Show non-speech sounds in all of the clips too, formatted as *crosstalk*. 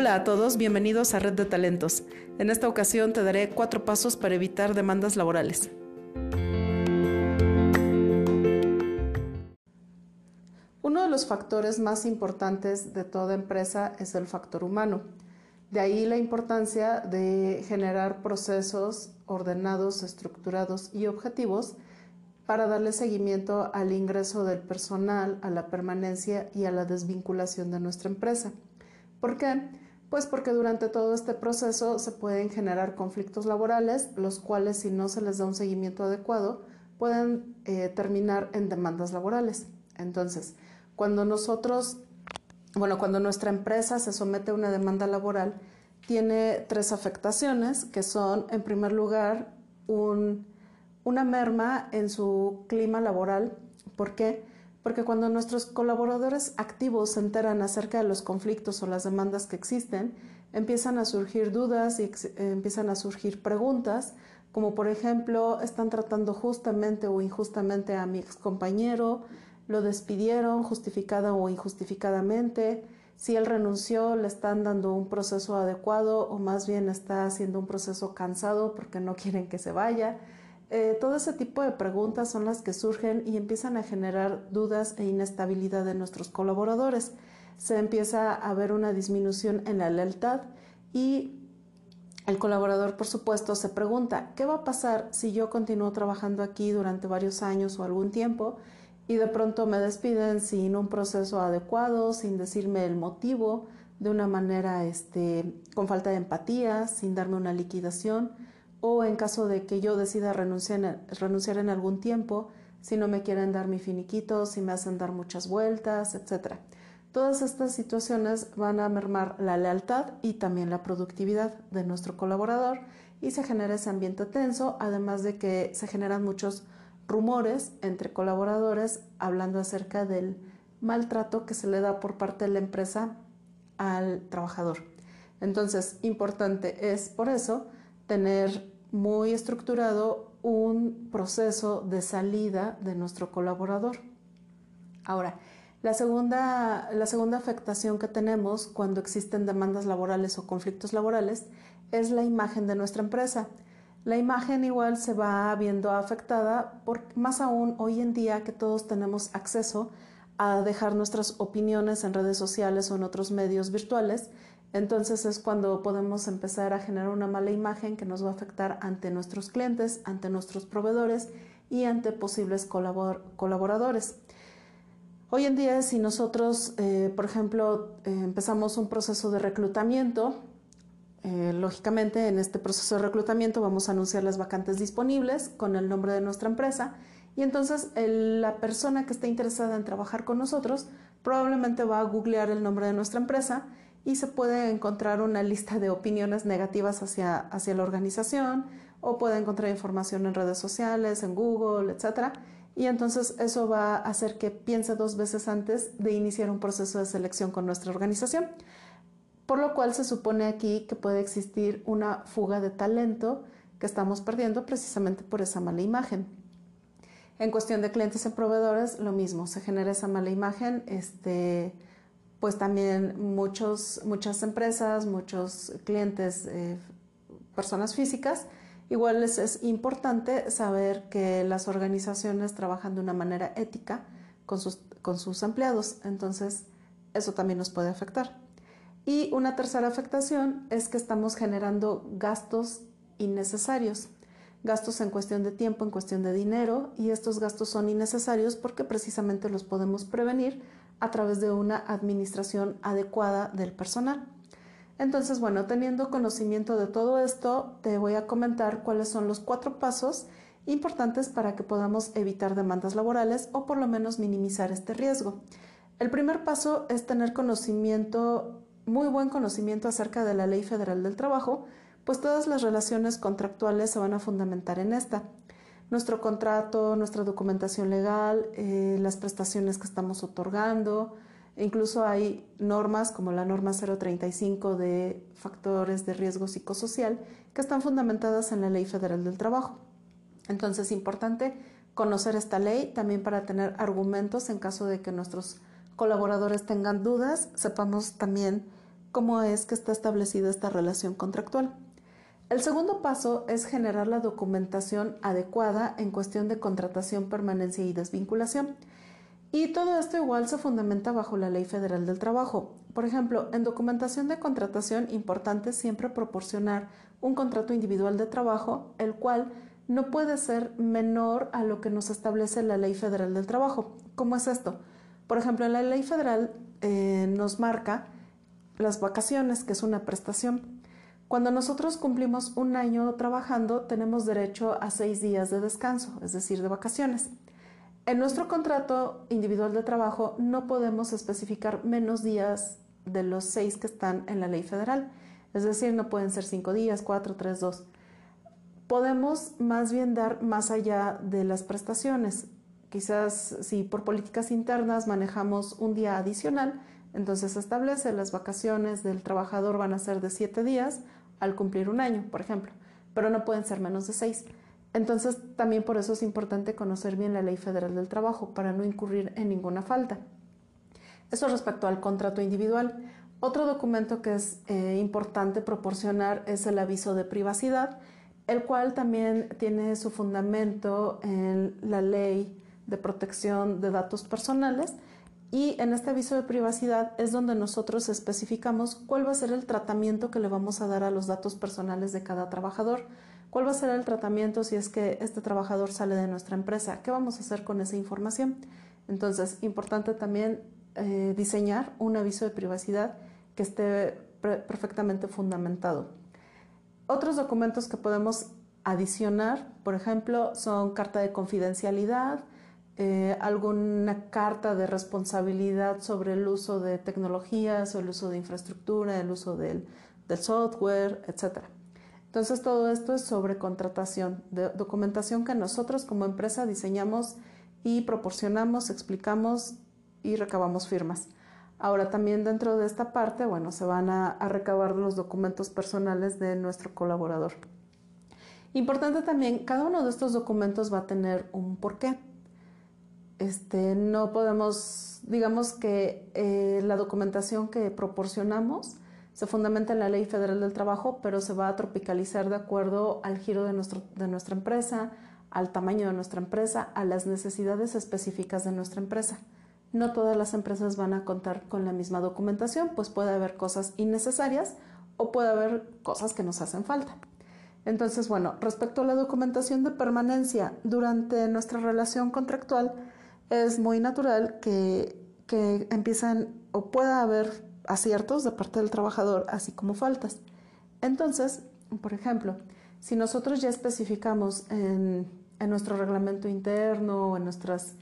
Hola a todos, bienvenidos a Red de Talentos. En esta ocasión te daré cuatro pasos para evitar demandas laborales. Uno de los factores más importantes de toda empresa es el factor humano. De ahí la importancia de generar procesos ordenados, estructurados y objetivos para darle seguimiento al ingreso del personal, a la permanencia y a la desvinculación de nuestra empresa. ¿Por qué? Pues porque durante todo este proceso se pueden generar conflictos laborales, los cuales si no se les da un seguimiento adecuado, pueden eh, terminar en demandas laborales. Entonces, cuando nosotros, bueno, cuando nuestra empresa se somete a una demanda laboral, tiene tres afectaciones, que son, en primer lugar, una merma en su clima laboral. ¿Por qué? Porque cuando nuestros colaboradores activos se enteran acerca de los conflictos o las demandas que existen, empiezan a surgir dudas y eh, empiezan a surgir preguntas, como por ejemplo, están tratando justamente o injustamente a mi ex compañero, lo despidieron justificada o injustificadamente, si él renunció, le están dando un proceso adecuado o más bien está haciendo un proceso cansado porque no quieren que se vaya. Eh, todo ese tipo de preguntas son las que surgen y empiezan a generar dudas e inestabilidad en nuestros colaboradores. Se empieza a ver una disminución en la lealtad y el colaborador, por supuesto, se pregunta, ¿qué va a pasar si yo continúo trabajando aquí durante varios años o algún tiempo y de pronto me despiden sin un proceso adecuado, sin decirme el motivo, de una manera este, con falta de empatía, sin darme una liquidación? O en caso de que yo decida renunciar, renunciar en algún tiempo, si no me quieren dar mi finiquito, si me hacen dar muchas vueltas, etc. Todas estas situaciones van a mermar la lealtad y también la productividad de nuestro colaborador y se genera ese ambiente tenso, además de que se generan muchos rumores entre colaboradores hablando acerca del maltrato que se le da por parte de la empresa al trabajador. Entonces, importante es por eso tener muy estructurado un proceso de salida de nuestro colaborador. Ahora, la segunda, la segunda afectación que tenemos cuando existen demandas laborales o conflictos laborales es la imagen de nuestra empresa. La imagen igual se va viendo afectada, por, más aún hoy en día que todos tenemos acceso a dejar nuestras opiniones en redes sociales o en otros medios virtuales entonces es cuando podemos empezar a generar una mala imagen que nos va a afectar ante nuestros clientes, ante nuestros proveedores y ante posibles colaboradores. Hoy en día, si nosotros, eh, por ejemplo, eh, empezamos un proceso de reclutamiento, eh, lógicamente en este proceso de reclutamiento vamos a anunciar las vacantes disponibles con el nombre de nuestra empresa y entonces la persona que esté interesada en trabajar con nosotros probablemente va a googlear el nombre de nuestra empresa y se puede encontrar una lista de opiniones negativas hacia, hacia la organización o puede encontrar información en redes sociales, en Google, etc. Y entonces eso va a hacer que piense dos veces antes de iniciar un proceso de selección con nuestra organización. Por lo cual se supone aquí que puede existir una fuga de talento que estamos perdiendo precisamente por esa mala imagen. En cuestión de clientes y proveedores, lo mismo, se genera esa mala imagen, este, pues también muchos, muchas empresas, muchos clientes, eh, personas físicas, igual es, es, importante saber que las organizaciones trabajan de una manera ética con sus, con sus empleados, entonces eso también nos puede afectar. Y una tercera afectación es que estamos generando gastos innecesarios, gastos en cuestión de tiempo, en cuestión de dinero, y estos gastos son innecesarios porque precisamente los podemos prevenir a través de una administración adecuada del personal. Entonces, bueno, teniendo conocimiento de todo esto, te voy a comentar cuáles son los cuatro pasos importantes para que podamos evitar demandas laborales o por lo menos minimizar este riesgo. El primer paso es tener conocimiento, muy buen conocimiento acerca de la Ley Federal del Trabajo, pues todas las relaciones contractuales se van a fundamentar en esta nuestro contrato, nuestra documentación legal, eh, las prestaciones que estamos otorgando. E incluso hay normas como la norma 035 de factores de riesgo psicosocial que están fundamentadas en la Ley Federal del Trabajo. Entonces es importante conocer esta ley también para tener argumentos en caso de que nuestros colaboradores tengan dudas, sepamos también cómo es que está establecida esta relación contractual. El segundo paso es generar la documentación adecuada en cuestión de contratación, permanencia y desvinculación. Y todo esto igual se fundamenta bajo la Ley Federal del Trabajo. Por ejemplo, en documentación de contratación importante siempre proporcionar un contrato individual de trabajo, el cual no puede ser menor a lo que nos establece la Ley Federal del Trabajo. ¿Cómo es esto? Por ejemplo, en la Ley Federal eh, nos marca las vacaciones, que es una prestación. Cuando nosotros cumplimos un año trabajando, tenemos derecho a seis días de descanso, es decir, de vacaciones. En nuestro contrato individual de trabajo no podemos especificar menos días de los seis que están en la ley federal. Es decir, no pueden ser cinco días, cuatro, tres, dos. Podemos más bien dar más allá de las prestaciones. Quizás si por políticas internas manejamos un día adicional, entonces se establece las vacaciones del trabajador van a ser de siete días al cumplir un año, por ejemplo, pero no pueden ser menos de seis. Entonces, también por eso es importante conocer bien la ley federal del trabajo para no incurrir en ninguna falta. Eso respecto al contrato individual. Otro documento que es eh, importante proporcionar es el aviso de privacidad, el cual también tiene su fundamento en la ley de protección de datos personales. Y en este aviso de privacidad es donde nosotros especificamos cuál va a ser el tratamiento que le vamos a dar a los datos personales de cada trabajador ¿Cuál va a ser el tratamiento si es que este trabajador sale de nuestra empresa? ¿Qué vamos a hacer con esa información? Entonces, importante también eh, diseñar un aviso de privacidad que esté perfectamente fundamentado. Otros documentos que podemos adicionar, por ejemplo, son carta de confidencialidad, eh, alguna carta de responsabilidad sobre el uso de tecnologías o el uso de infraestructura, el uso del, del software, etcétera. Entonces todo esto es sobre contratación, de documentación que nosotros como empresa diseñamos y proporcionamos, explicamos y recabamos firmas. Ahora también dentro de esta parte, bueno, se van a, recabar los documentos personales de nuestro colaborador. Importante también, cada uno de estos documentos va a tener un porqué. Este, no podemos, digamos que eh, la documentación que proporcionamos se fundamenta en la Ley Federal del Trabajo, pero se va a tropicalizar de acuerdo al giro de, nuestro, de nuestra empresa, al tamaño de nuestra empresa, a las necesidades específicas de nuestra empresa. No todas las empresas van a contar con la misma documentación, pues puede haber cosas innecesarias o puede haber cosas que nos hacen falta. Entonces, bueno, respecto a la documentación de permanencia durante nuestra relación contractual, es muy natural que, que empiezan o pueda haber aciertos de parte del trabajador, así como faltas. Entonces, por ejemplo, si nosotros ya especificamos en, nuestro reglamento interno, en, nuestras,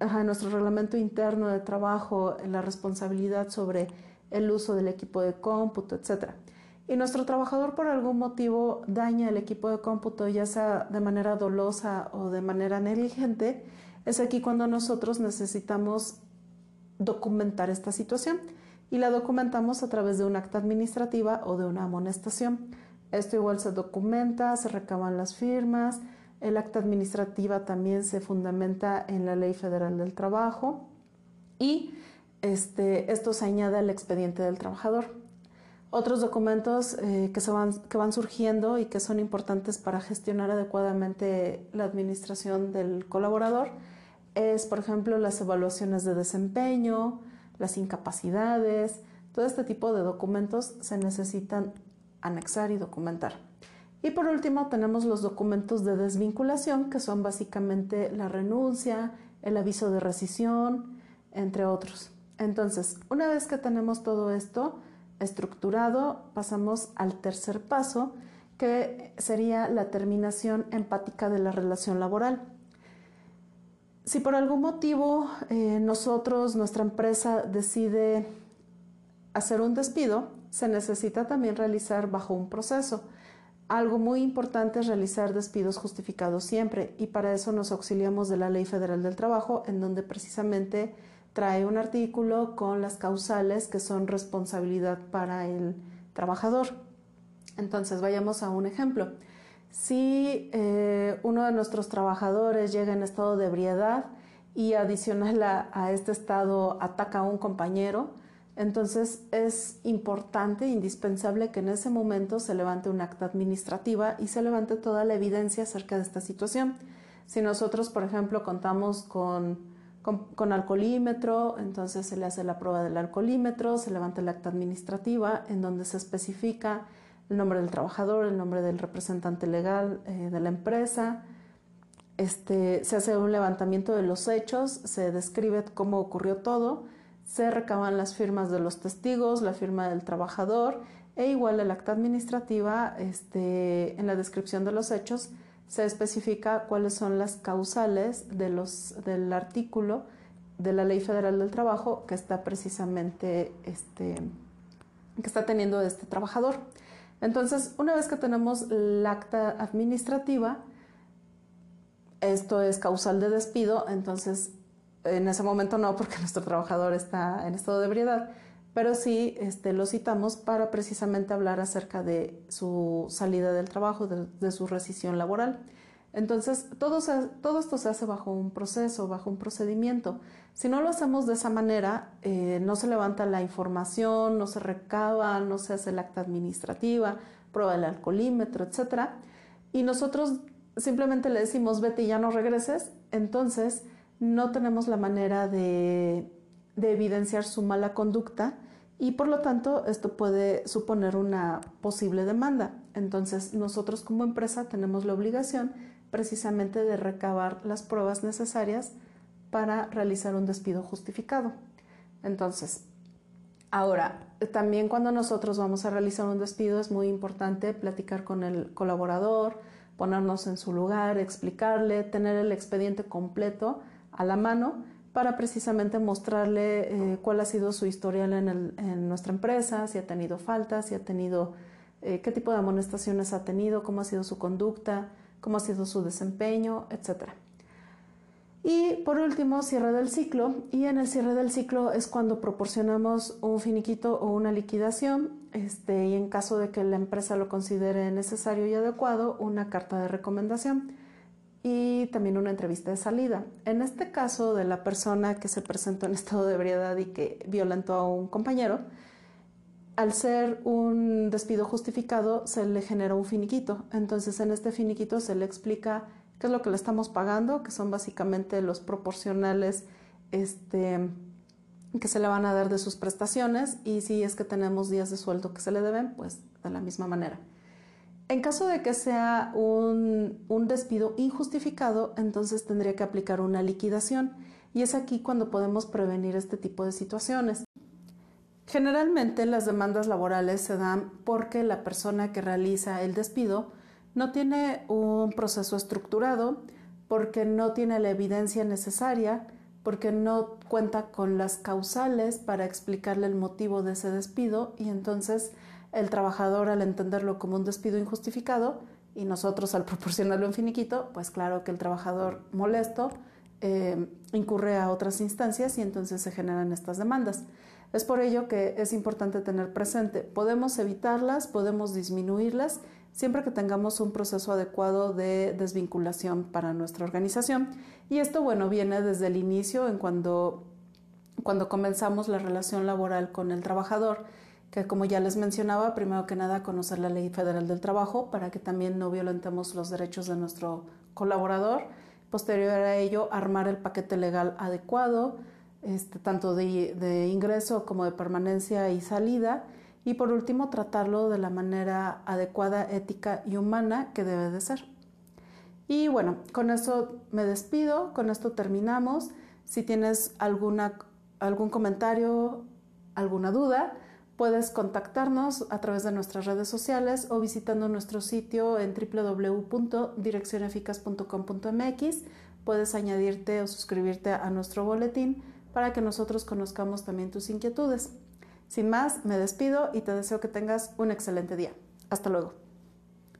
en nuestro reglamento interno de trabajo, en la responsabilidad sobre el uso del equipo de cómputo, etc. Y nuestro trabajador por algún motivo daña el equipo de cómputo, ya sea de manera dolosa o de manera negligente, es aquí cuando nosotros necesitamos documentar esta situación y la documentamos a través de un acta administrativa o de una amonestación. Esto igual se documenta, se recaban las firmas, el acta administrativa también se fundamenta en la Ley Federal del Trabajo y este, esto se añade al expediente del trabajador. Otros documentos eh, que, se van, que van surgiendo y que son importantes para gestionar adecuadamente la administración del colaborador es, por ejemplo, las evaluaciones de desempeño, las incapacidades, todo este tipo de documentos se necesitan anexar y documentar. Y por último tenemos los documentos de desvinculación, que son básicamente la renuncia, el aviso de rescisión, entre otros. Entonces, una vez que tenemos todo esto estructurado, pasamos al tercer paso, que sería la terminación empática de la relación laboral. Si por algún motivo eh, nosotros, nuestra empresa decide hacer un despido, se necesita también realizar bajo un proceso. Algo muy importante es realizar despidos justificados siempre y para eso nos auxiliamos de la Ley Federal del Trabajo, en donde precisamente trae un artículo con las causales que son responsabilidad para el trabajador. Entonces, vayamos a un ejemplo. Si eh, uno de nuestros trabajadores llega en estado de ebriedad y adicional a, este estado ataca a un compañero, Entonces es importante, indispensable que en ese momento se levante un acta administrativa y se levante toda la evidencia acerca de esta situación. Si nosotros, por ejemplo, contamos con, con, alcoholímetro, entonces se le hace la prueba del alcoholímetro, se levanta el acta administrativa en donde se especifica el nombre del trabajador, el nombre del representante legal eh, de la empresa, este, se hace un levantamiento de los hechos, se describe cómo ocurrió todo, se recaban las firmas de los testigos, la firma del trabajador e igual el acta administrativa, este, en la descripción de los hechos se especifica cuáles son las causales de los, del artículo de la Ley Federal del Trabajo que está precisamente este, que está teniendo este trabajador. Entonces, una vez que tenemos la acta administrativa, esto es causal de despido, entonces en ese momento no, porque *laughs* nuestro trabajador está en estado de ebriedad, pero sí este, lo citamos para precisamente hablar acerca de su salida del trabajo, de, su rescisión laboral. Entonces, todo, todo, esto se hace bajo un proceso, bajo un procedimiento. Si no lo hacemos de esa manera, eh, no se levanta la información, no se recaba, no se hace el acta administrativa, prueba el alcoholímetro, etc. Y nosotros simplemente le decimos, vete y ya no regreses, entonces no tenemos la manera de, evidenciar su mala conducta y por lo tanto esto puede suponer una posible demanda. Entonces nosotros como empresa tenemos la obligación precisamente de recabar las pruebas necesarias para realizar un despido justificado. Entonces, ahora, también cuando nosotros vamos a realizar un despido es muy importante platicar con el colaborador, ponernos en su lugar, explicarle, tener el expediente completo a la mano para precisamente mostrarle eh, cuál ha sido su historial en, nuestra empresa, si ha tenido faltas, si ha tenido, eh, qué tipo de amonestaciones ha tenido, cómo ha sido su conducta, cómo ha sido su desempeño, etcétera. Y por último, cierre del ciclo. Y en el cierre del ciclo es cuando proporcionamos un finiquito o una liquidación, este, y en caso de que la empresa lo considere necesario y adecuado, una carta de recomendación y también una entrevista de salida. En este caso de la persona que se presentó en *laughs* estado de ebriedad y que violentó a un compañero, al ser un despido justificado se le genera un finiquito. Entonces en este finiquito se le explica qué es lo que le estamos pagando, que son básicamente los proporcionales este, que se le van a dar de sus prestaciones y si es que tenemos días de sueldo que se le deben, pues de la misma manera. En caso de que sea un, un despido injustificado, entonces tendría que aplicar una liquidación y es aquí cuando podemos prevenir este tipo de situaciones. Generalmente las demandas laborales se dan porque la persona que realiza el despido no tiene un proceso estructurado, porque no tiene la evidencia necesaria, porque no cuenta con las causales para explicarle el motivo de ese despido y entonces el trabajador al entenderlo como un despido injustificado y nosotros al *laughs* proporcionarlo un finiquito, pues claro que el trabajador molesto eh, incurre a otras instancias y entonces se generan estas demandas. Es por ello que es importante tener presente, podemos evitarlas, podemos disminuirlas siempre que tengamos un proceso adecuado de desvinculación para nuestra organización. Y esto, bueno, viene desde el inicio, en cuando, cuando comenzamos la relación laboral con el trabajador, que como ya les mencionaba, primero que nada conocer la ley federal del trabajo para que también no violentemos los derechos de nuestro colaborador. Posterior a ello, armar el paquete legal adecuado, este, tanto de, de ingreso como de permanencia y salida y por último, tratarlo de la manera adecuada, ética y humana que debe de ser. Y bueno, con esto me despido, con esto terminamos. Si tienes alguna, algún comentario, alguna duda, puedes contactarnos a través de nuestras redes sociales o visitando nuestro sitio en www.direccioneficaz.com.mx. Puedes añadirte o suscribirte a nuestro boletín para que nosotros conozcamos también tus inquietudes. Sin más, me despido y te deseo que tengas un excelente día. Hasta luego.